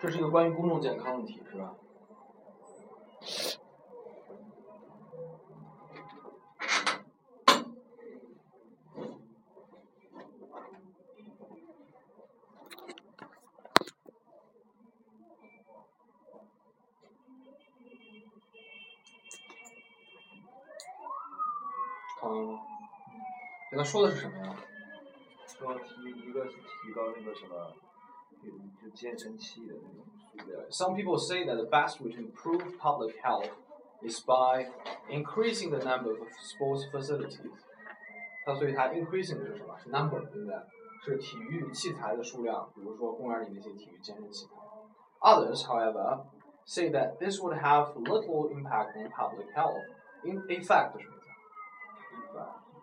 这是一个关于公众健康的题，是吧？嗯，给他说的是什么呀？说提一个是提高那个什么，Some people say that the best way to improve public health is by increasing the number of sports facilities. 它所以它 increasing 是什么？是 number，对不对？是体育器材的数量，比如说公园里那些体育健身器材。Others, however, say that this would have little impact on public health. In effect 是什么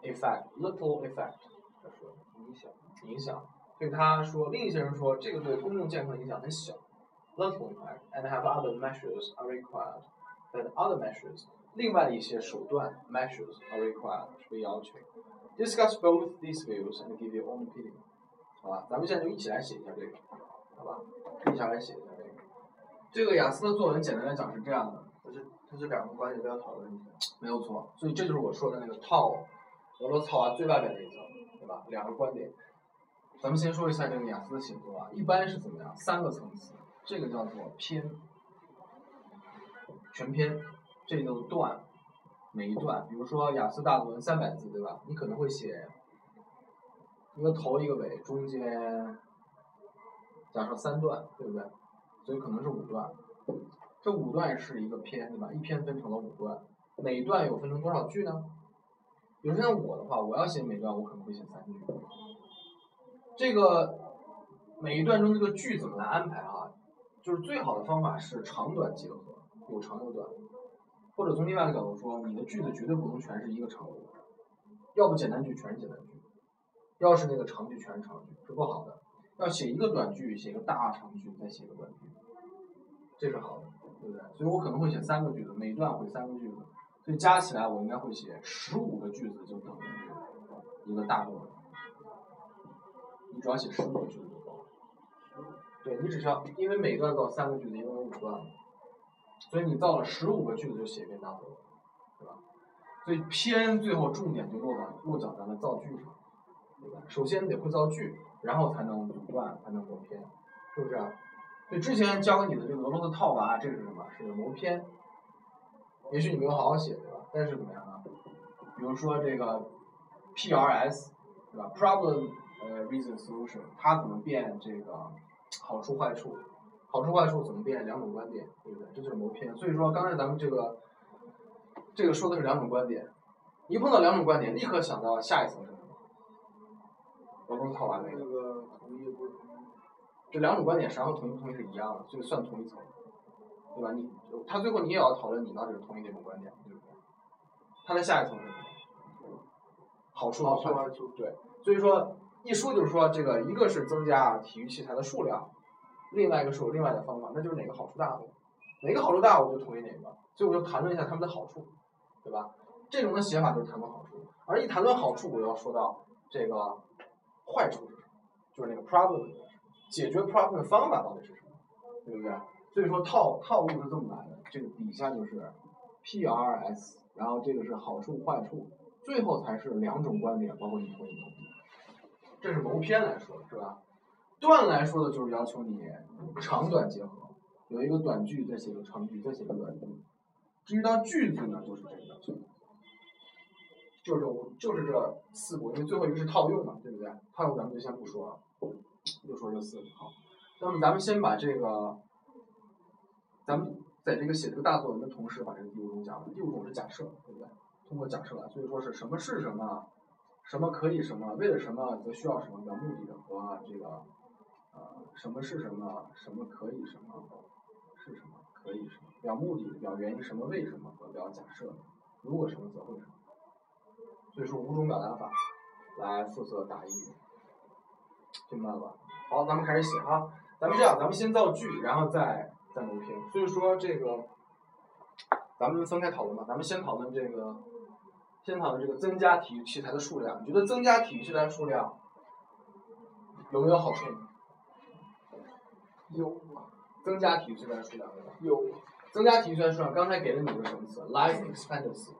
意思？effect, little effect，他说影响影响。 所以他说，另一些人说这个对公众健康影响很小。little impact and have other measures are required. That other measures，另外的一些手段 measures are required 是被要求。Discuss both these views and give your own opinion。好吧，咱们现在就一起来写一下这个，好吧？一起来写一下这个。这个雅思的作文简单来讲是这样的，它是它是两个观点都要讨论一下。没有错。所以这就是我说的那个套，俄罗斯套娃最外边那一层，对吧？两个观点。咱们先说一下这个雅思的写作啊，一般是怎么样？三个层次，这个叫做篇，全篇，这个段，每一段，比如说雅思大作文三百字，对吧？你可能会写一个头一个尾，中间加上三段，对不对？所以可能是五段。这五段是一个篇，对吧？一篇分成了五段，每段有分成多少句呢？比如像我的话，我要写每段，我可能会写三句。这个每一段中这个句怎么来安排啊？就是最好的方法是长短结合，有长有短。或者从另外一个角度说，你的句子绝对不能全是一个长度，要不简单句全是简单句，要是那个长句全是长句，是不好的。要写一个短句，写个大长句，再写个短句，这是好的，对不对？所以我可能会写三个句子，每一段会三个句子，所以加起来我应该会写十五个句子，就等于一个大作文。你只要写十五个句子就够了。对你只需要，因为每段造三个句子，一共有五段嘛，所以你造了十五个句子就写一篇大作文，对吧？所以篇最后重点就落到落脚咱们造句上，对吧？首先得会造句，然后才能组段，才能谋篇，是不是、啊？所以之前教给你的这个俄罗斯套娃，这是什么？是谋篇。也许你没有好好写，对吧？但是怎么样呢？比如说这个 PRS，对吧？Problem 呃 Reason Solution，它怎么变这个好处坏处？好处坏处怎么变？两种观点，对不对？这就是谋篇。所以说刚才咱们这个这个说的是两种观点，一碰到两种观点，立刻想到下一层是什么？俄罗斯套完那个。那个同意不同意？这两种观点实际上同不同意是一样的，所以算同一层，对吧？你他最后你也要讨论你到底是同意哪种观点，对不对？他的下一层是什么？好处和坏好处，对。所以说一说就是说这个一个是增加体育器材的数量，另外一个是有另外的方法，那就是哪个好处大呗，哪个好处大我就同意哪个，所以我就谈论一下他们的好处，对吧？这种的写法就是谈论好处，而一谈论好处，我要说到这个坏处是什么，就是那个 problem 解决 problem 的方法到底是什么，对不对？所以说套套路是这么来的，这个底下就是 PRS，然后这个是好处坏处，最后才是两种观点，包括你同意不同意。这是谋篇来说是吧？段来说的就是要求你长短结合，有一个短句，再写个长句，再写个短句。至于到句子呢，就是这个要求，就是这就是这四步，因为最后一个是套用嘛，对不对？套用咱们就先不说了，就说这四个好。那么咱们先把这个，咱们在这个写这个大作文的同时，把这个第五种讲了。第五种是假设，对不对？通过假设来，所以说是什么是什么，什么可以什么，为了什么则需要什么表目的的和这个呃什么是什么，什么可以什么，是什么可以什么，表目的、表原因什么为什么和表假设，如果什么则会什么。所以说五种表达法来负责答疑，听明白了吧？好，咱们开始写哈。咱们这样，咱们先造句，然后再再谋篇。所以说这个，咱们分开讨论吧。咱们先讨论这个，先讨的这个增加体育器材的数量。你觉得增加体育器材数量有没有好处？有啊，增加体育器材数量？有增加体育器材数量，刚才给了你一个什么词？life expectancy。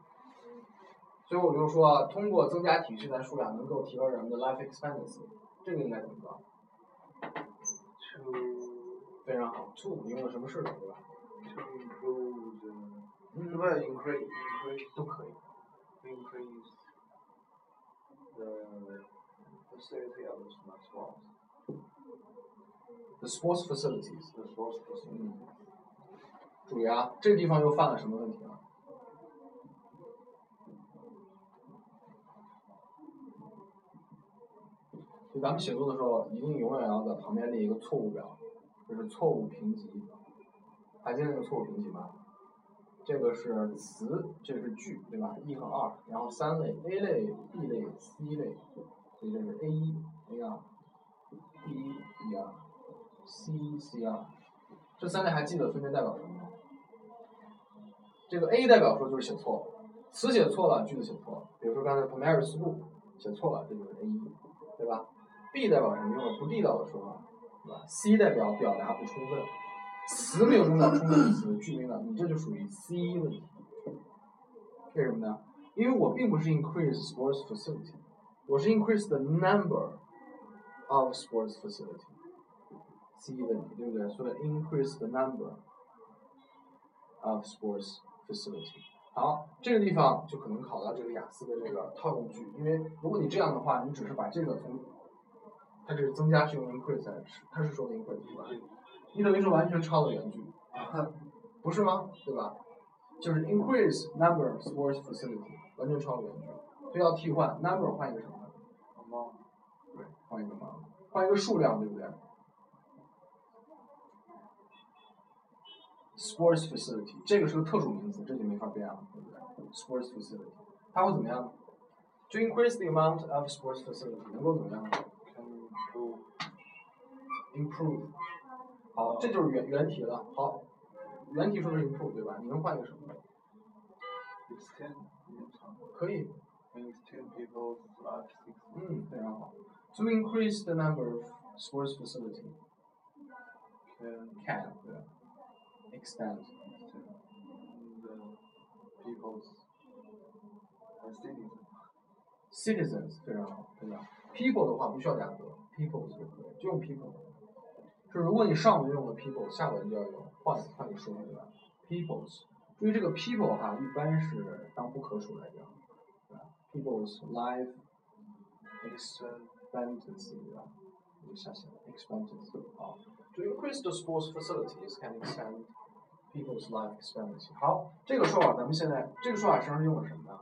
所以我就说，通过增加体育器材数量，能够提高人们的 life expectancy。这个应该怎么说？to 非常好，to 用了什么式子对吧？to improve the 嗯不是 increase increase 都可以。Increase the facility of the sports. The sports facilities。The sports facilities.。注意啊，这个地方又犯了什么问题了？就咱们写作的时候，一定永远要在旁边列一个错误表，就是错误评级。还记得那个错误评级吗？这个是词，这个是句，对吧？一和二，然后三类，A 类、B 类、C 类，所以这是 A 一、A 二、B 一、B 二、C 一、C 二。这三类还记得分别代表什么吗？这个 A 代表说就是写错了，词写错了，句子写错了。比如说刚才 primary school 写错了，这就是 A 一，对吧？B 代表什么？用了不地道的说法，对吧？C 代表表达不充分，词没有用到充分的词，句没有，你这就属于 C 一问题。为什么呢？因为我并不是 increase sports facility，我是 increase the number of sports facility。C 一问题，对不对？所以 increase the number of sports facility。好，这个地方就可能考到这个雅思的这个套用句，因为如果你这样的话，你只是把这个从它这是增加是用 increase 来吃，它是说的 increase 对吧？你等于是完全抄了原句，不是吗？对吧？就是 increase number of sports facility，完全抄了原句，所以要替换 number 换一个什么？Among 对，换一个嘛，换一个数量，对不对？Sports facility 这个是个特殊名词，这就没法变了，对不对？Sports facility 它会怎么样？就 increase the amount of sports facility 能够怎么样 can improve？Improve。好，这就是原原题了。好，原题说的是 improve 对吧？你能换一个什么？ extend 可以， extend people's life six 嗯，非常好。To increase the number of sports facility can can 对吧，extend extend the people's uh, citizens citizens 非常好，对吧？people 的话不需要加个 people 就可以，就用 people。 就如果你上文用了 people，下文就要用换换个说法对吧？peoples，注意这个 people 哈，一般是当不可数来讲，对吧？people's life expectancy 对吧？我下写了 expectancy 好。To increase the sports facilities can extend people's life expectancy。好，这个说法咱们现在这个说法实际上是用了什么呢？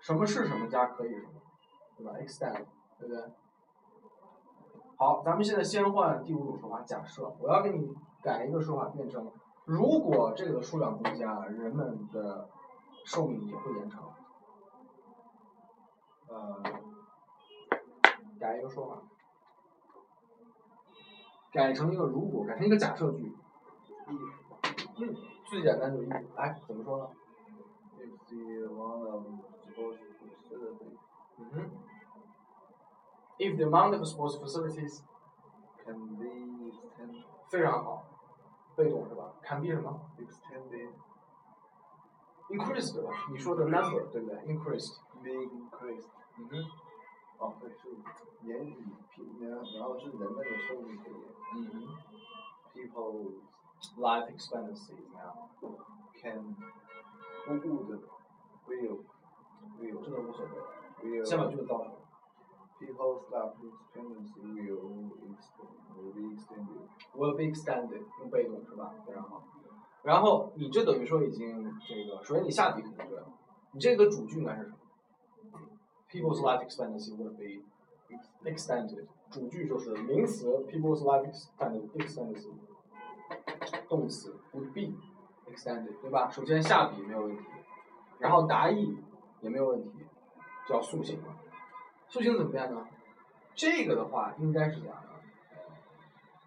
什么是什么加可以什么，对吧？extend，对不对？好，咱们现在先换第五种说法，假设我要给你改一个说法，变成如果这个数量增加，人们的寿命也会延长。呃改一个说法，改成一个如果，改成一个假设句。嗯，最简单就是 if，哎，怎么说呢？if the amount of 嗯哼。If the amount of sports facilities can be extend, 非常好，被动是吧？can be 什么 extended ？increased 对吧？你说的 number 对不对？increased。 be increased 嗯哼。哦，对，是言语然然后是人们的寿命可以嗯哼。 people Life expectancy 怎么样？ can would will will 这个无所谓， will 先把句子造出来。 People's life expectancy will extend will be extended will be extended 用被动是吧？非常好。然后你这等于说已经这个，首先你下笔肯定对了，你这个主句应该是什么？People's life expectancy will be extended。主句就是名词 people's life expectancy，动词 would be extended，对吧？首先下笔没有问题，然后答意也没有问题，叫塑形。塑形怎么变呢？这个的话应该是这样的？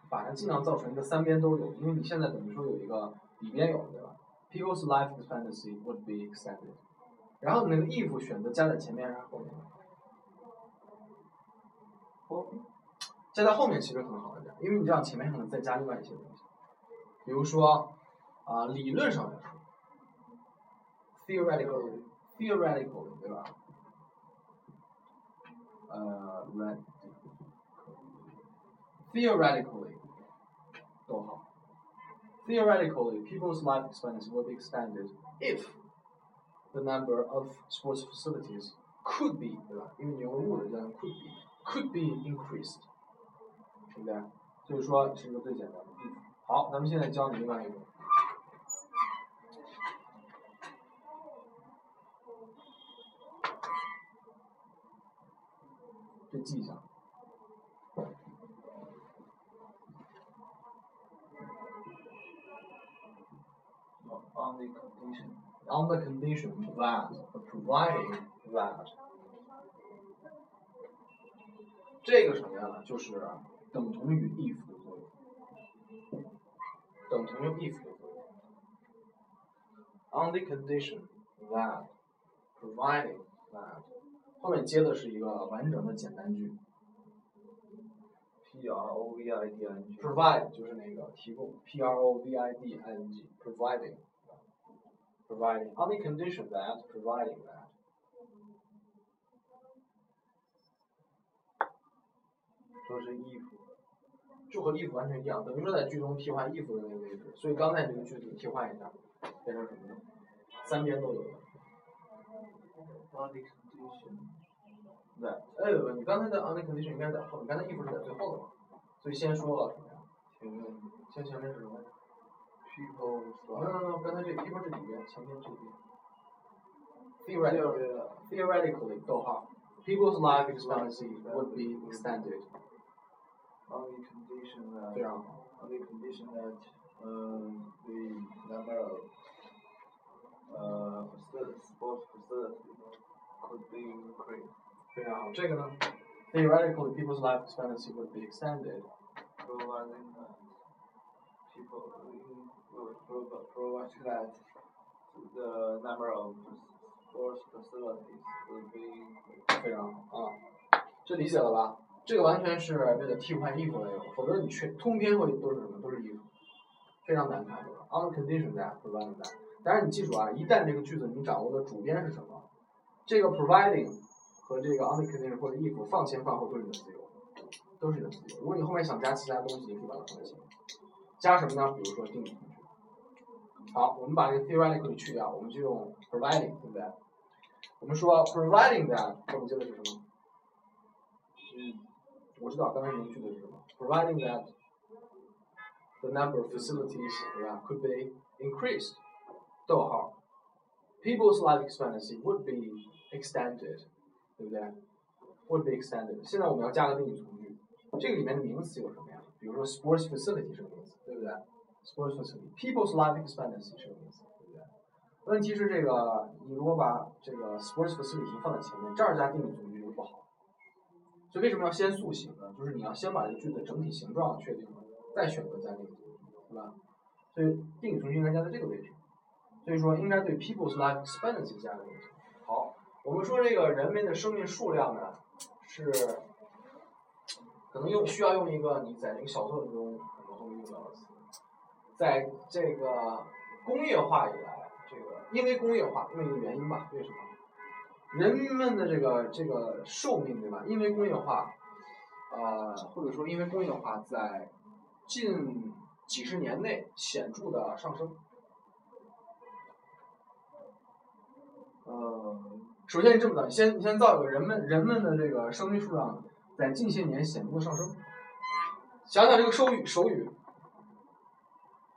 把它尽量造成一个三边都有，因为你现在等于说有一个里边有，对吧？People's life expectancy would be extended。然后你那个 if 选择加在前面还是后面？后加在后面其实很好一点，因为你这样前面可能再加另外一些东西。比如说啊、理论上来说，theoretically theoretically 对吧？呃，red theoretically 逗号 theoretically people's life expectancy will be extended if the number of sports facilities could be 对吧？因为你用了 would 加上 could be could be increased，对不对？所以说是一个最简单的 if。好，咱们现在教你另外一个。 这记一下。on the condition on the condition that providing that 这个什么呀？就是等同于 if 的作用，等同于 if 的作用。on the condition that providing that 后面接的是一个完整的简单句 P R O V I D I N G，provide 就是那个提供，p r o v i d i n g providing providing on the condition that providing that 说是衣服，就和 if 完全一样，等于说在句中替换 if 的那个位置，所以刚才这个句子替换一下，变成什么呢？三边都有了。on the condition that 哎，不不，你刚才的 on the condition 应该是在后面，刚才 if 是在最后的嘛，所以先说了什么呀？前面先前面是什么？ people 没有没有没有，刚才这 people 是里边，前面这边。theoretically theoretically 逗号，people's life expectancy would be extended， on the condition that 非常好。 on the condition that um, the number of uh, facilities, sports facilities could be increased, 非常好，这个呢？Theoretically, people's life expectancy would be extended. providing that people will prov- provide that the number of sports facilities will be increased. 非常好啊，这理解了吧？这个完全是为了替换 if 来用，否则你全通篇会都是什么？都是 if，非常难看，对吧？On the condition that providing that。当然你记住啊，一旦这个句子你掌握的主编是什么，这个 providing 和这个 on the condition 或者 if 放前放后都是你的自由，都是你的自由。如果你后面想加其他东西，你可以把它放在前面。加什么呢？比如说定语从句。好，我们把这个 theoretically 去掉，我们就用 providing，对不对？我们说 providing that 后面接的是什么？嗯我知道刚才你们句子是什么，providing that the number of facilities 对吧 could be increased，逗号，people's life expectancy would be extended，对不对？would be extended。现在我们要加个定语从句，这个里面的名词有什么呀？比如说 sports facility 是个名词，对不对？sports facility，people's life expectancy 是个名词，对不对？问题是这个，你如果把这个 sports facility 放在前面，这儿加定语从句就不好。所以为什么要先塑形呢？就是你要先把这个句子整体形状确定了，再选择加定语从句，对吧？所以定语从句应该加在这个位置。所以说应该对 people's life expectancy 加个定语。我们说这个人们的生命数量呢，是可能用需要用一个你在这个小作文中可能会用到的词，在这个工业化以来，这个因为工业化，因为一个原因吧，为什么？人们的这个这个寿命对吧？因为工业化，呃，或者说因为工业化在近几十年内显著的上升。呃，首先你这么的，先你先造一个人们人们的这个生命数量在近些年显著的上升。想想这个手语手语，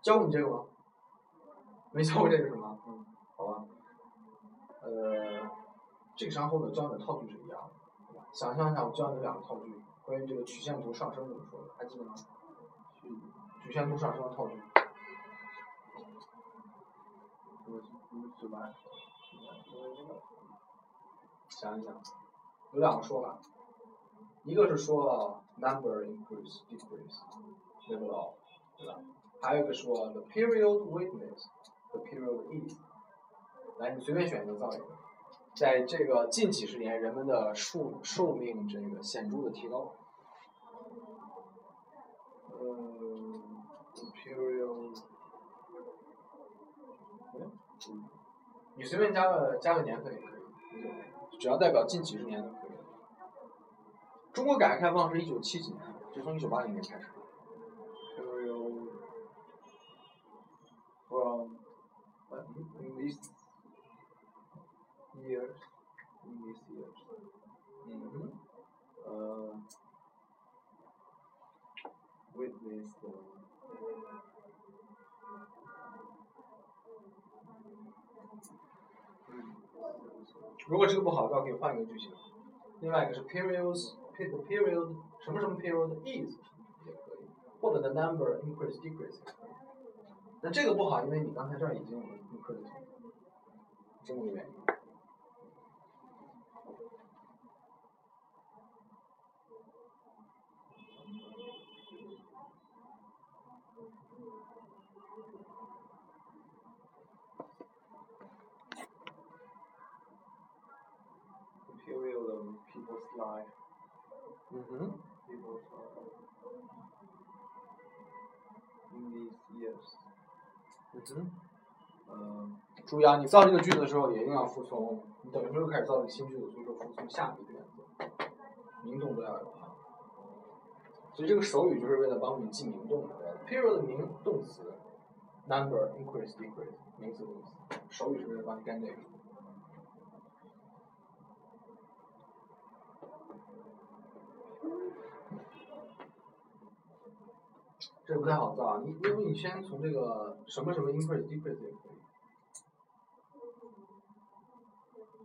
教过你这个吗？没教过这个是吗？嗯，好吧。呃，这个然后的教你的套句是一样的，想象一下，我教你两个套句，关于这个曲线图上升怎么说的，还记得吗？曲曲线图上升的套句。我我怎么想一想，有两个说法，一个是说 number increase decrease level of 对吧？还有一个说 the period witness the period is。来，你随便选一个造一个，在这个近几十年，人们的寿寿命这个显著的提高。呃 imperial 你随便加个加个年份也可以，只要代表近几十年都可以。中国改革开放是一九七几年，就从一九八零年开始。Period from what, in this years, in these years, 嗯哼，uh, witness the 如果这个不好的话，可以换一个句型。另外一个是 periods, period, period 什么什么 period is 也可以，或者 the number increase decrease 也可以。那这个不好，因为你刚才这儿已经有了 increase，这么个原因。the period of people's life, 嗯哼，people's life. In these years, 嗯哼。um, 注意啊，你造这个句子的时候也一定要服从，你等于说又开始造这个新句子，所以说服从下一个原则，名动都要有啊。所以这个手语就是为了帮助你记名动的。period 名动词，number increase decrease 名词动词，手语是为了帮你干这个。这不太好造啊，你因为你先从这个什么什么 increase decrease 也可以。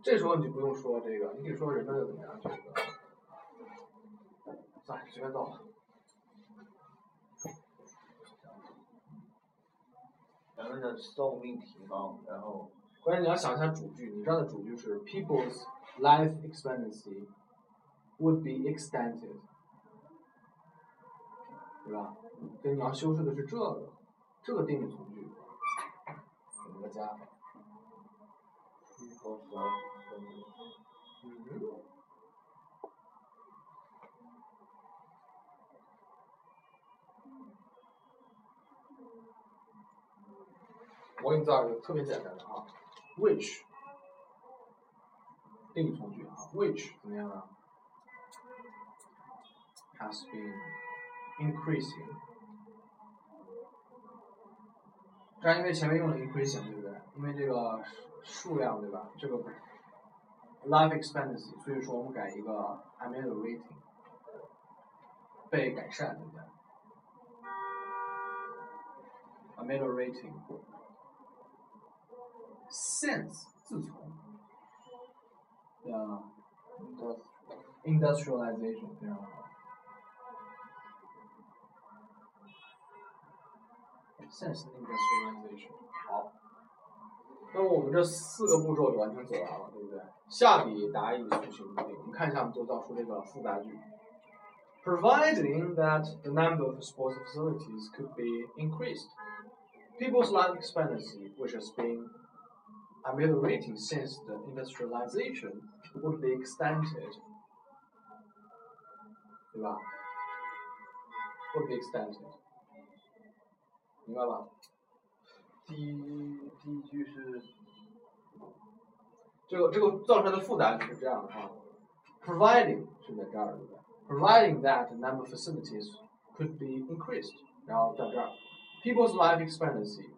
这时候你就不用说这个，你可以说人们的怎么样，这个，算了，随便造吧。人们的，寿命提高，然后关键你要想一下主句，你这儿的主句是 people's life expectancy would be extended，对吧？所以你要修饰的是这个，这个定语从句，怎么个加。我给你造一个特别简单的啊，which 定语从句啊，which 怎么样啊？has been increasing。这样因为前面用了 increasing，对不对？因为这个数量对吧？这个 life expectancy，所以说我们改一个 ameliorating，被改善，对不对？ameliorating。since 自从，the industrialization 非常好。since industrialization 好。那么我们这四个步骤就完全走完了，对不对？下笔答意速行不定，我们看一下，我们就造出这个复杂句。Providing that the number of sports facilities could be increased, people's life expectancy, which has been ameliorating since the industrialization, would be extended. 对吧？would be extended. 明白吧？第一第一句是这个这个造出来的复杂句是这样的啊，providing 是在这儿，对不对？providing that number of facilities could be increased，然后在这儿，people's life expectancy,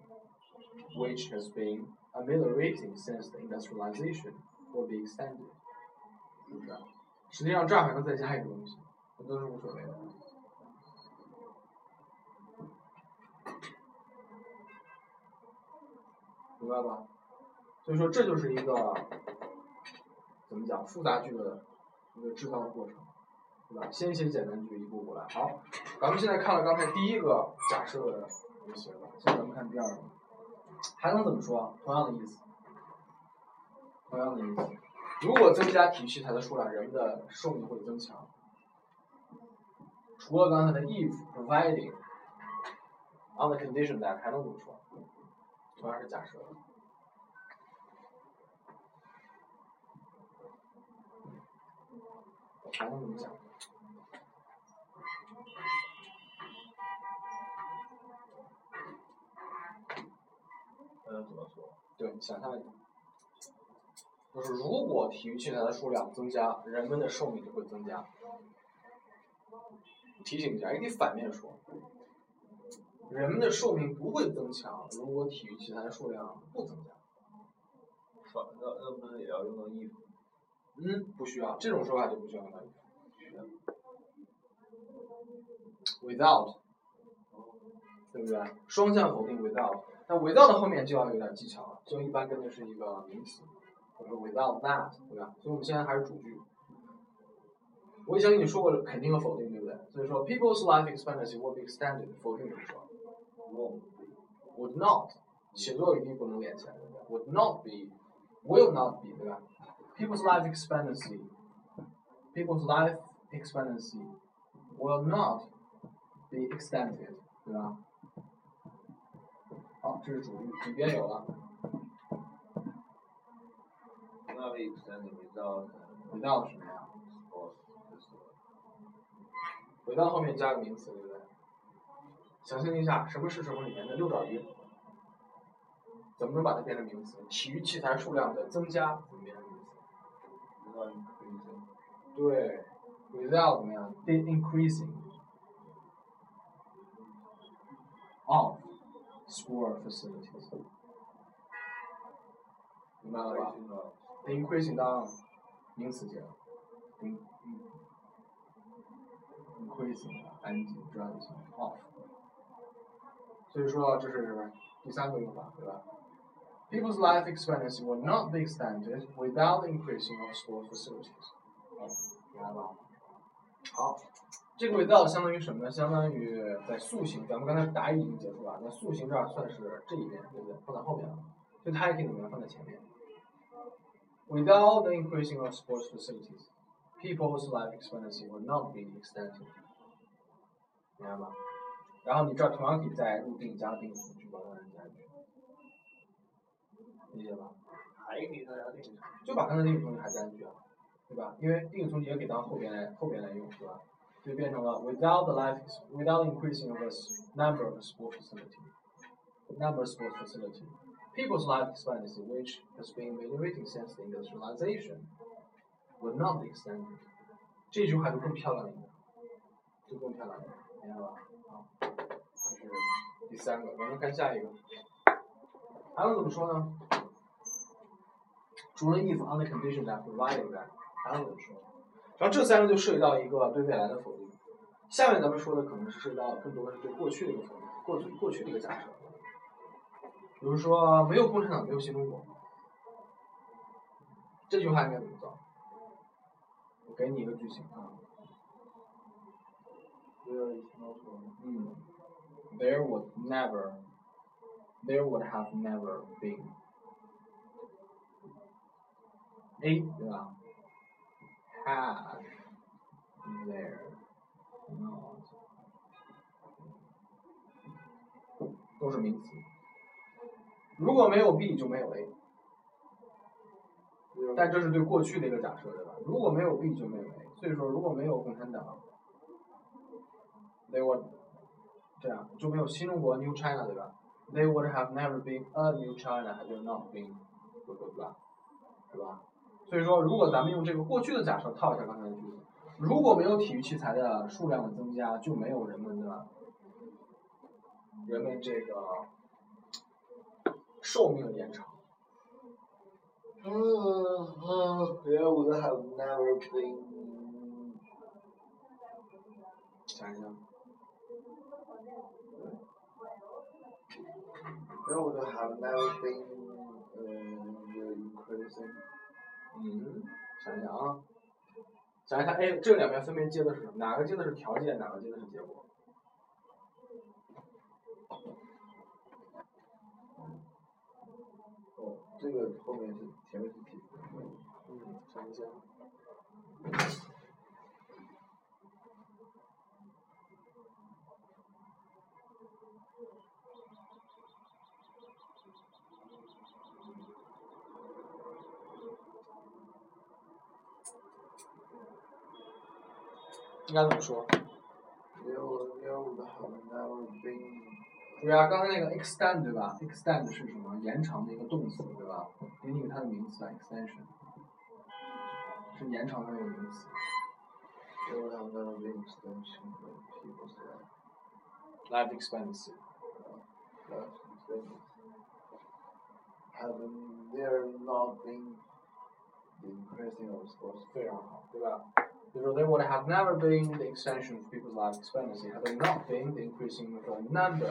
which has been ameliorating since the industrialization, will be extended，是不是？实际上这儿还能再加一个东西，这都是无所谓的。明白吧？所以说这就是一个怎么讲复杂句的一个制造的过程，对吧？先写简单句，一步步来。好，咱们现在看了刚才第一个假设的就行了，现在咱们看第二个，还能怎么说？同样的意思，同样的意思。如果增加体育器材的数量，人们的寿命会增强。除了刚才的 if providing on the condition that 还能怎么说？同样是假设。还能怎么讲？呃怎么说？对，想象一下，就是如果体育器材的数量增加，人们的寿命就会增加。提醒一下，也可以反面说，人们的寿命不会增强，如果体育器材的数量不增加。说那那不是也要用到 if？嗯，不需要，这种说法就不需要用 without，对不对？双向否定 without，但 without 的后面就要有点技巧了，就一般跟的是一个名词，或者说 without that，对吧？所以我们现在还是主句。我以前跟你说过肯定和否定，对不对？所以说 people's life expectancy will be extended，否定怎么说 won't ？would not，写作语义不能连起来，对不对？would not be，will not be，对吧？people's life expectancy，people's life expectancy will not be extended，对吧？好，这是主句，里边有了 not be extended without without 什么呀 sports facility. without 后面加个名词，对不对？ 想象一下，什么是什么里面的六爪鱼？怎么能把它变成名词？体育器材数量的增加怎么变成名词？对，without 怎么样？the increasing of sport facilities，明白了吧 increasing of？the increasing 当名词节了，in increasing and 转 of，所以说这是第三个用法，对吧？People's life expectancy will not be extended without increasing of sport facilities。明白吧？好，这个 without 相当于什么呢？相当于在塑形，咱们刚才答疑已经结束了，那塑形这儿算是这一面，对不对？放在后面了，所以它也可以怎么样放在前面？Without the increasing of sports facilities, people's life expectancy will not be extended。明白吗？然后你这儿同样可以在入定加定语从句，把它加进去，理解吧？还给大家定义就把刚才定语从句还加进去啊，对吧？因为定语从句也可以当后边来后边来用，是吧？就变成了 without the life without increasing of the s- number of sport facility number of sport facility people's life expectancy which has been ameliorating since the industrialization will not be extended。这句话就更漂亮一点，就更漂亮一点，明白吧？ 第三个，咱们看下一个。还能怎么说呢？除了 if on the condition that provided that，还能怎么说？然后这三个就涉及到一个对未来的否定。下面咱们说的可能是涉及到更多的是对过去的一个否定，过去过去的一个假设。比如说没有共产党，没有新中国，这句话应该怎么造？我给你一个句型啊.嗯，There would never, there would have never been A 对吧？Had there not 都是名词。如果没有 B 就没有 A，但这是对过去的一个假设，对吧？如果没有 B 就没有 A，所以说如果没有共产党，they would 这样就没有新中国 New China，对吧？They would have never been a New China had there not been blah blah blah，是吧？所以说，如果咱们用这个过去的假设套一下刚才的句子，如果没有体育器材的数量的增加，就没有人们的人们这个寿命的延长。嗯嗯 There would have never been 想一想，have never been uh, the increasing 嗯，想一想啊，想一想，哎，这两边分别接的是什么？哪个接的是条件，哪个接的是结果？哦，这个后面是前面是题。嗯，想一想。应该怎么说？ There would there would have never been 注意啊，刚才那个 extend 对吧？extend 是什么？ 延长的一个动词，对吧？给你个它的名词啊，extension，是延长的那个名词。 There will have never been extension of people's life. life expectancy。 Life expectancy. Have there not been the increasing of sports 非常好，对吧？ 比如说，there would have never been the extension of people's life expectancy had there not been the increasing of the number,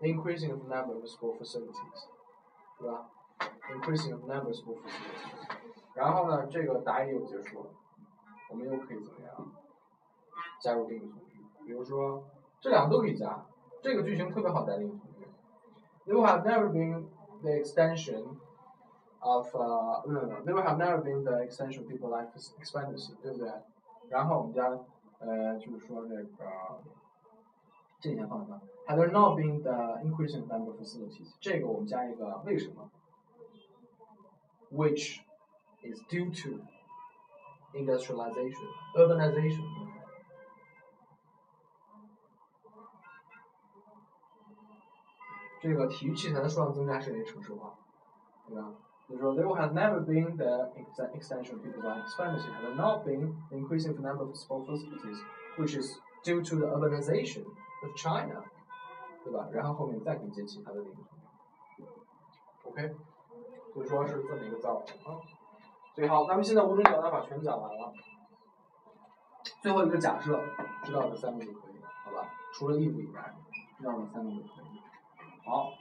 the increasing of the number of sport facilities，对吧？increasing of number of sport facilities。然后呢，这个答疑又结束了，我们又可以怎么样？加入定语从句，比如说这两个都可以加，这个句型特别好带定语从句。There would have never been the extension of 呃，没有没有，there would have never been the extension of people life expectancy，对不对？ 然后我们加呃，就是说这个这里面放什么？Had there not been the increasing number of facilities，这个我们加一个为什么？Which is due to industrialization, urbanization。这个体育器材的数量增加是因为城市化，对吧？就是说，there would have never been the extension of people's life expectancy had there not been the increasing the number of sport facilities, which is due to the urbanization of China，对吧？然后后面再连接其他的领域。OK，所以说是这么一个造法啊。所以好，咱们现在五种表达法全讲完了。最后一个假设，知道这三个就可以了，好吧？除了 if 以外，知道这三个就可以了。好，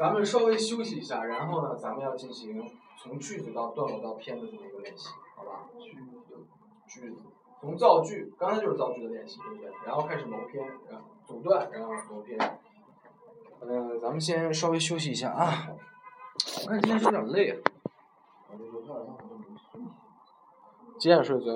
咱们稍微休息一下，然后呢，咱们要进行从句子到段落到篇的这么一个练习，好吧？句子，句子，从造句，刚才就是造句的练习，对不对？然后开始谋篇，然后组段，然后谋篇。呃，咱们先稍微休息一下啊。我看今天是有点累啊。几点睡昨天？